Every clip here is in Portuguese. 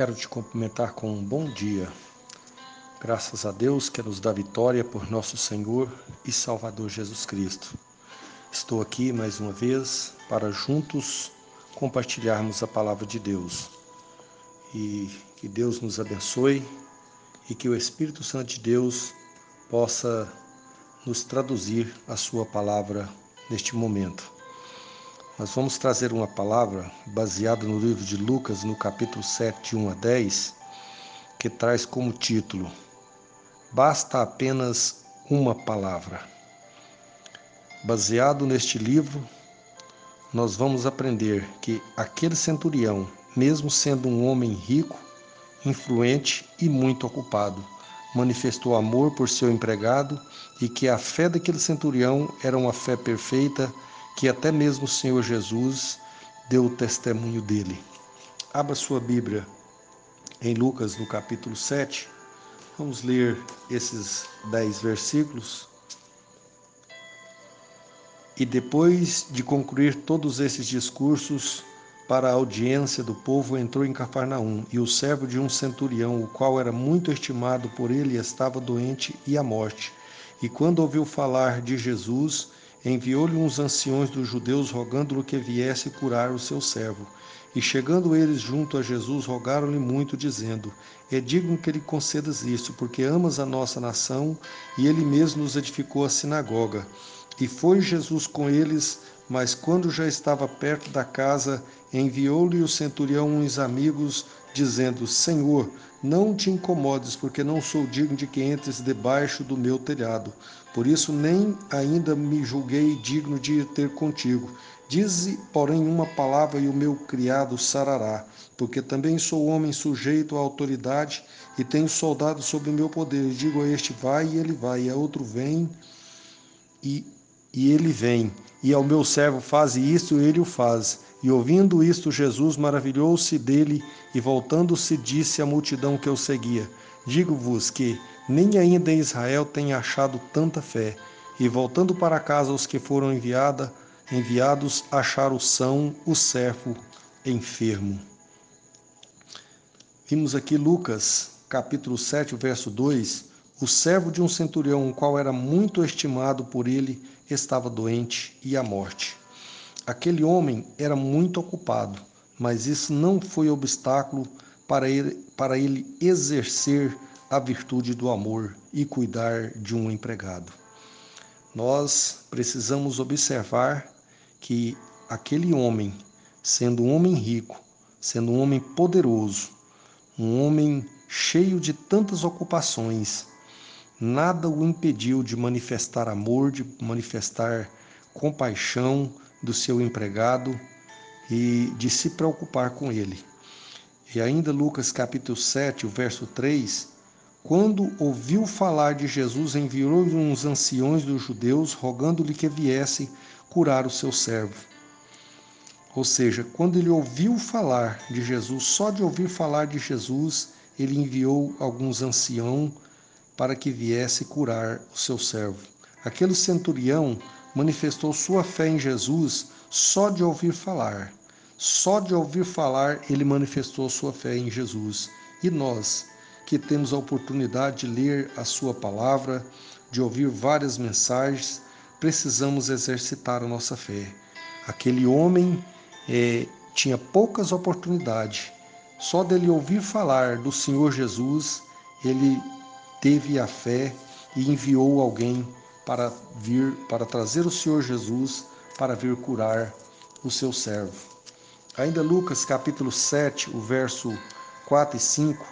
Quero te cumprimentar com um bom dia. Graças a Deus que nos dá vitória por nosso Senhor e Salvador Jesus Cristo. Estou aqui mais uma vez para juntos compartilharmos a palavra de Deus. E que Deus nos abençoe e que o Espírito Santo de Deus possa nos traduzir a sua palavra neste momento. Nós vamos trazer uma palavra baseada no livro de Lucas, no capítulo 7, de 1 a 10, que traz como título: Basta apenas uma palavra. Baseado neste livro, nós vamos aprender que aquele centurião, mesmo sendo um homem rico, influente e muito ocupado, manifestou amor por seu empregado e que a fé daquele centurião era uma fé perfeita que até mesmo o Senhor Jesus deu o testemunho dele. Abra sua Bíblia em Lucas, no capítulo 7. Vamos ler esses dez versículos. E depois de concluir todos esses discursos para a audiência do povo, entrou em Cafarnaum, e o servo de um centurião, o qual era muito estimado por ele, estava doente e à morte. E quando ouviu falar de Jesus, enviou-lhe uns anciões dos judeus rogando-lhe que viesse curar o seu servo. E chegando eles junto a Jesus, rogaram-lhe muito, dizendo: É digno que lhe concedas isto, porque amas a nossa nação, e ele mesmo nos edificou a sinagoga. E foi Jesus com eles, mas quando já estava perto da casa, enviou-lhe o centurião uns amigos, dizendo: Senhor, não te incomodes, porque não sou digno de que entres debaixo do meu telhado. Por isso, nem ainda me julguei digno de ter contigo. Dize, porém, uma palavra e o meu criado sarará, porque também sou homem sujeito à autoridade e tenho soldado sob o meu poder. E digo a este vai e ele vai, e a outro vem e, e ele vem. E ao meu servo faze isto ele o faz. E ouvindo isto, Jesus maravilhou-se dele e voltando-se disse à multidão que o seguia: Digo-vos que nem ainda em Israel tem achado tanta fé. E voltando para casa os que foram enviada, enviados acharam são o servo enfermo. Vimos aqui Lucas, capítulo 7, verso 2. O servo de um centurião, o qual era muito estimado por ele, estava doente e à morte. Aquele homem era muito ocupado, mas isso não foi obstáculo para ele, para ele exercer a virtude do amor e cuidar de um empregado. Nós precisamos observar que aquele homem, sendo um homem rico, sendo um homem poderoso, um homem cheio de tantas ocupações, nada o impediu de manifestar amor, de manifestar compaixão, do seu empregado e de se preocupar com ele. E ainda Lucas capítulo 7, o verso 3, quando ouviu falar de Jesus, enviou-lhe uns anciões dos judeus, rogando-lhe que viesse curar o seu servo. Ou seja, quando ele ouviu falar de Jesus, só de ouvir falar de Jesus, ele enviou alguns anciãos para que viesse curar o seu servo. Aquele centurião manifestou sua fé em Jesus só de ouvir falar. Só de ouvir falar, ele manifestou sua fé em Jesus. E nós, que temos a oportunidade de ler a Sua palavra, de ouvir várias mensagens, precisamos exercitar a nossa fé. Aquele homem é, tinha poucas oportunidades. Só dele ouvir falar do Senhor Jesus, ele teve a fé e enviou alguém para vir, para trazer o Senhor Jesus para vir curar o seu servo. Ainda Lucas capítulo 7, o verso 4 e 5.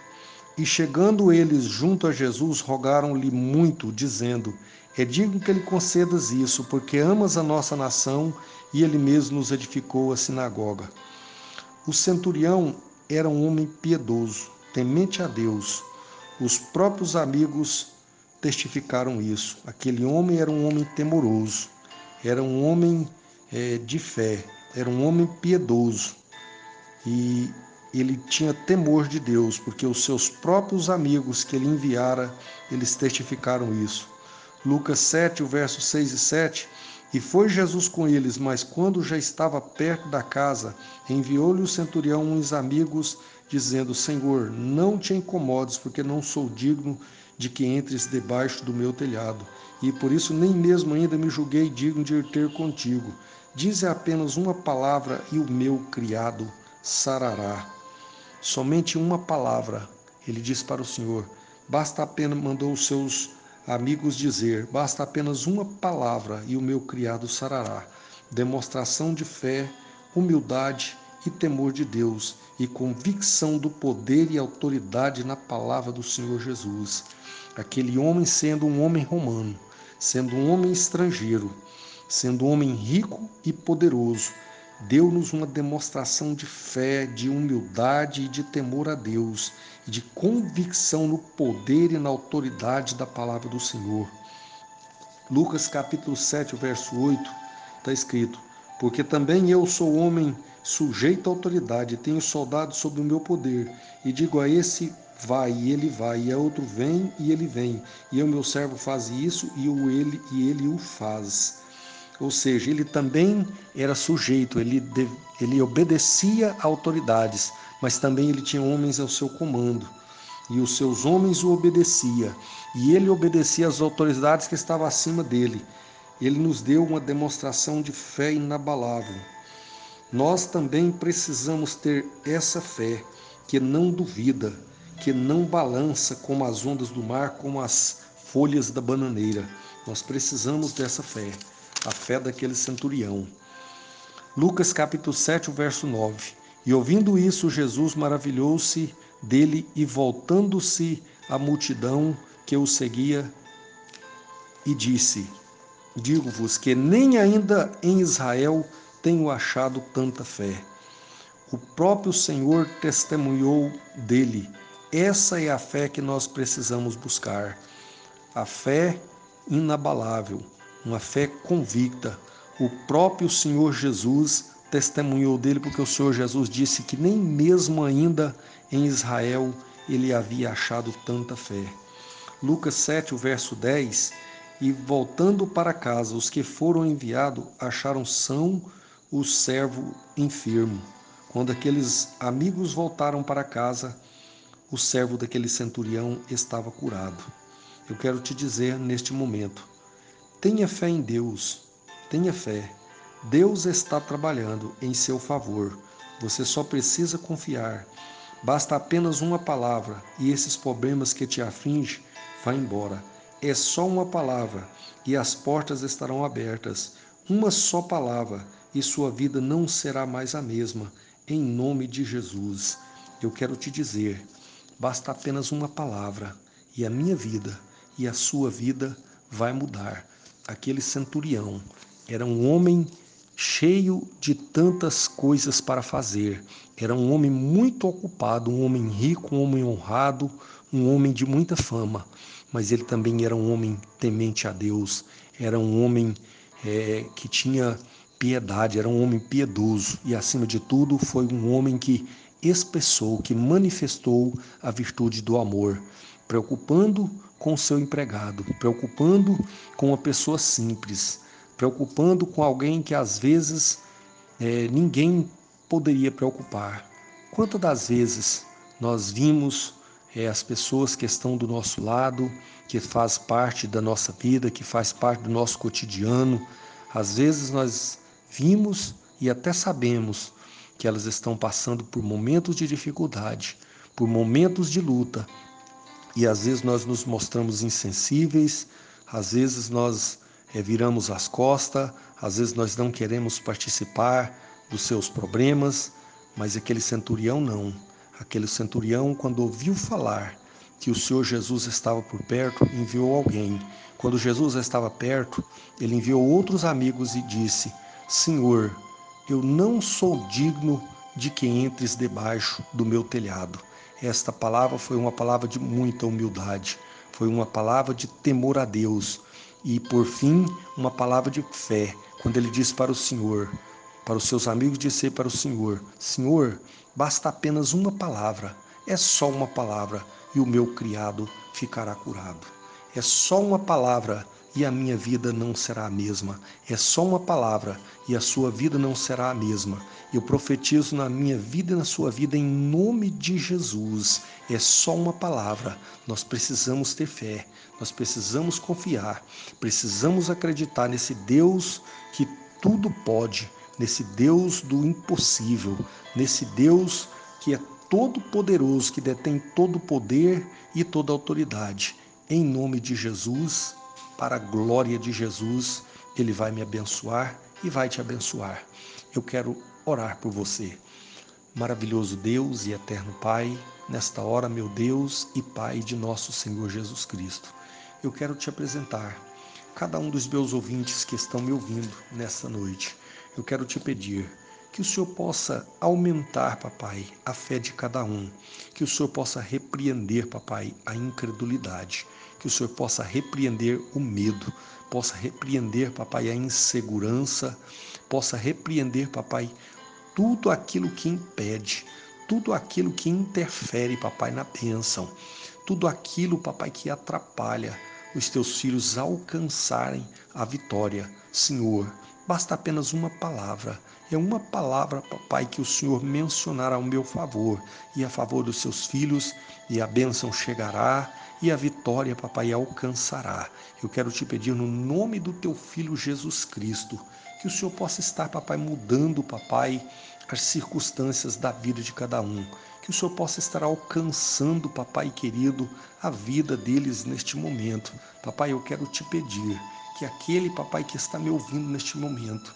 E chegando eles junto a Jesus, rogaram-lhe muito, dizendo: É digno que lhe concedas isso, porque amas a nossa nação e ele mesmo nos edificou a sinagoga. O centurião era um homem piedoso, temente a Deus. Os próprios amigos testificaram isso. Aquele homem era um homem temoroso, era um homem é, de fé, era um homem piedoso e ele tinha temor de Deus, porque os seus próprios amigos que ele enviara, eles testificaram isso. Lucas 7, o verso 6 e 7, E foi Jesus com eles, mas quando já estava perto da casa, enviou-lhe o centurião uns amigos, dizendo: Senhor, não te incomodes, porque não sou digno de que entres debaixo do meu telhado. E por isso nem mesmo ainda me julguei digno de ir ter contigo. Dize apenas uma palavra e o meu criado sarará. Somente uma palavra, ele disse para o Senhor. Basta apenas, mandou os seus amigos dizer: basta apenas uma palavra e o meu criado sarará. Demonstração de fé, humildade e temor de Deus e convicção do poder e autoridade na palavra do Senhor Jesus. Aquele homem sendo um homem romano, sendo um homem estrangeiro, sendo um homem rico e poderoso, deu-nos uma demonstração de fé, de humildade e de temor a Deus, de convicção no poder e na autoridade da palavra do Senhor. Lucas capítulo 7, verso 8, está escrito: Porque também eu sou homem sujeito à autoridade, tenho soldados sob o meu poder, e digo a esse vai e ele vai, e a outro vem e ele vem, e o meu servo faz isso e o ele e ele o faz. Ou seja, ele também era sujeito, ele, ele obedecia a autoridades, mas também ele tinha homens ao seu comando. E os seus homens o obedecia, e ele obedecia às autoridades que estavam acima dele. Ele nos deu uma demonstração de fé inabalável. Nós também precisamos ter essa fé que não duvida, que não balança como as ondas do mar, como as folhas da bananeira. Nós precisamos dessa fé a fé daquele centurião. Lucas capítulo 7, verso 9. E ouvindo isso, Jesus maravilhou-se dele e voltando-se à multidão que o seguia, e disse: Digo-vos que nem ainda em Israel tenho achado tanta fé. O próprio Senhor testemunhou dele. Essa é a fé que nós precisamos buscar. A fé inabalável uma fé convicta. O próprio Senhor Jesus testemunhou dele, porque o Senhor Jesus disse que nem mesmo ainda em Israel ele havia achado tanta fé. Lucas 7, o verso 10: E voltando para casa, os que foram enviados acharam são o servo enfermo. Quando aqueles amigos voltaram para casa, o servo daquele centurião estava curado. Eu quero te dizer neste momento, Tenha fé em Deus, tenha fé. Deus está trabalhando em seu favor. Você só precisa confiar. Basta apenas uma palavra e esses problemas que te afligem vão embora. É só uma palavra e as portas estarão abertas. Uma só palavra e sua vida não será mais a mesma. Em nome de Jesus, eu quero te dizer: basta apenas uma palavra e a minha vida e a sua vida vai mudar aquele centurião era um homem cheio de tantas coisas para fazer. Era um homem muito ocupado, um homem rico, um homem honrado, um homem de muita fama. Mas ele também era um homem temente a Deus, era um homem é, que tinha piedade, era um homem piedoso e, acima de tudo, foi um homem que expressou, que manifestou a virtude do amor, preocupando com o seu empregado, preocupando com uma pessoa simples, preocupando com alguém que às vezes é, ninguém poderia preocupar. Quantas das vezes nós vimos é, as pessoas que estão do nosso lado, que faz parte da nossa vida, que faz parte do nosso cotidiano, às vezes nós vimos e até sabemos que elas estão passando por momentos de dificuldade, por momentos de luta, e às vezes nós nos mostramos insensíveis, às vezes nós é, viramos as costas, às vezes nós não queremos participar dos seus problemas, mas aquele centurião não. Aquele centurião, quando ouviu falar que o Senhor Jesus estava por perto, enviou alguém. Quando Jesus estava perto, ele enviou outros amigos e disse: Senhor, eu não sou digno de que entres debaixo do meu telhado. Esta palavra foi uma palavra de muita humildade, foi uma palavra de temor a Deus e, por fim, uma palavra de fé, quando ele disse para o Senhor, para os seus amigos, disse para o Senhor: Senhor, basta apenas uma palavra, é só uma palavra e o meu criado ficará curado. É só uma palavra e a minha vida não será a mesma. É só uma palavra e a sua vida não será a mesma. Eu profetizo na minha vida e na sua vida em nome de Jesus. É só uma palavra. Nós precisamos ter fé, nós precisamos confiar, precisamos acreditar nesse Deus que tudo pode, nesse Deus do impossível, nesse Deus que é todo poderoso, que detém todo o poder e toda a autoridade. Em nome de Jesus, para a glória de Jesus, Ele vai me abençoar e vai te abençoar. Eu quero orar por você. Maravilhoso Deus e eterno Pai, nesta hora, meu Deus e Pai de nosso Senhor Jesus Cristo, eu quero te apresentar cada um dos meus ouvintes que estão me ouvindo nesta noite. Eu quero te pedir que o Senhor possa aumentar, papai, a fé de cada um, que o Senhor possa repreender, papai, a incredulidade que o Senhor possa repreender o medo, possa repreender, papai, a insegurança, possa repreender, papai, tudo aquilo que impede, tudo aquilo que interfere, papai, na bênção, tudo aquilo, papai, que atrapalha os teus filhos alcançarem a vitória. Senhor, basta apenas uma palavra. É uma palavra, papai, que o Senhor mencionará ao meu favor e a favor dos seus filhos, e a bênção chegará e a vitória, papai, alcançará. Eu quero te pedir no nome do teu filho Jesus Cristo, que o Senhor possa estar, papai, mudando, papai, as circunstâncias da vida de cada um. Que o Senhor possa estar alcançando, papai querido, a vida deles neste momento. Papai, eu quero te pedir que aquele, papai, que está me ouvindo neste momento,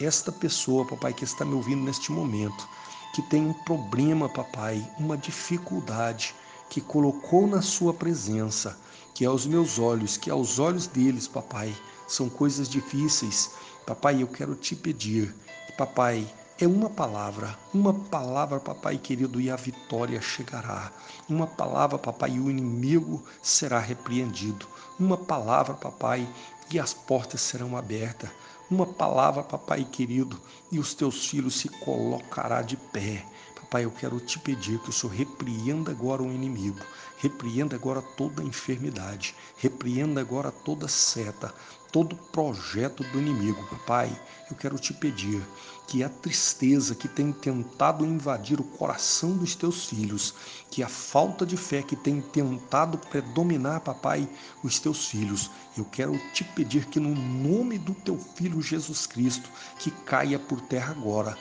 esta pessoa, papai, que está me ouvindo neste momento, que tem um problema, papai, uma dificuldade, que colocou na sua presença, que aos meus olhos, que aos olhos deles, papai, são coisas difíceis. Papai, eu quero te pedir, papai, é uma palavra, uma palavra, papai querido, e a vitória chegará. Uma palavra, papai, e o inimigo será repreendido. Uma palavra, papai, e as portas serão abertas. Uma palavra, papai querido, e os teus filhos se colocará de pé. Pai, eu quero te pedir que o Senhor repreenda agora o inimigo, repreenda agora toda enfermidade, repreenda agora toda seta, todo projeto do inimigo. Pai, eu quero te pedir que a tristeza que tem tentado invadir o coração dos teus filhos, que a falta de fé que tem tentado predominar, papai, os teus filhos, eu quero te pedir que no nome do teu filho Jesus Cristo, que caia por terra agora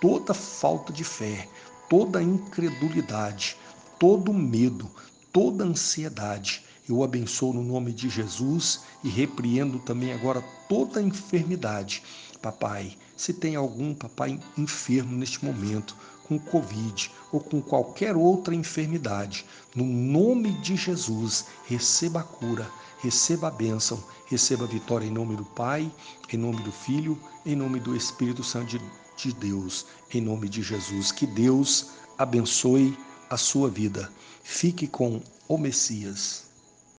toda falta de fé, toda incredulidade, todo medo, toda ansiedade. Eu abençoo no nome de Jesus e repreendo também agora toda enfermidade. Papai, se tem algum papai enfermo neste momento, com Covid ou com qualquer outra enfermidade, no nome de Jesus, receba a cura, receba a bênção, receba a vitória em nome do Pai, em nome do Filho, em nome do Espírito Santo de de Deus, em nome de Jesus. Que Deus abençoe a sua vida. Fique com o Messias.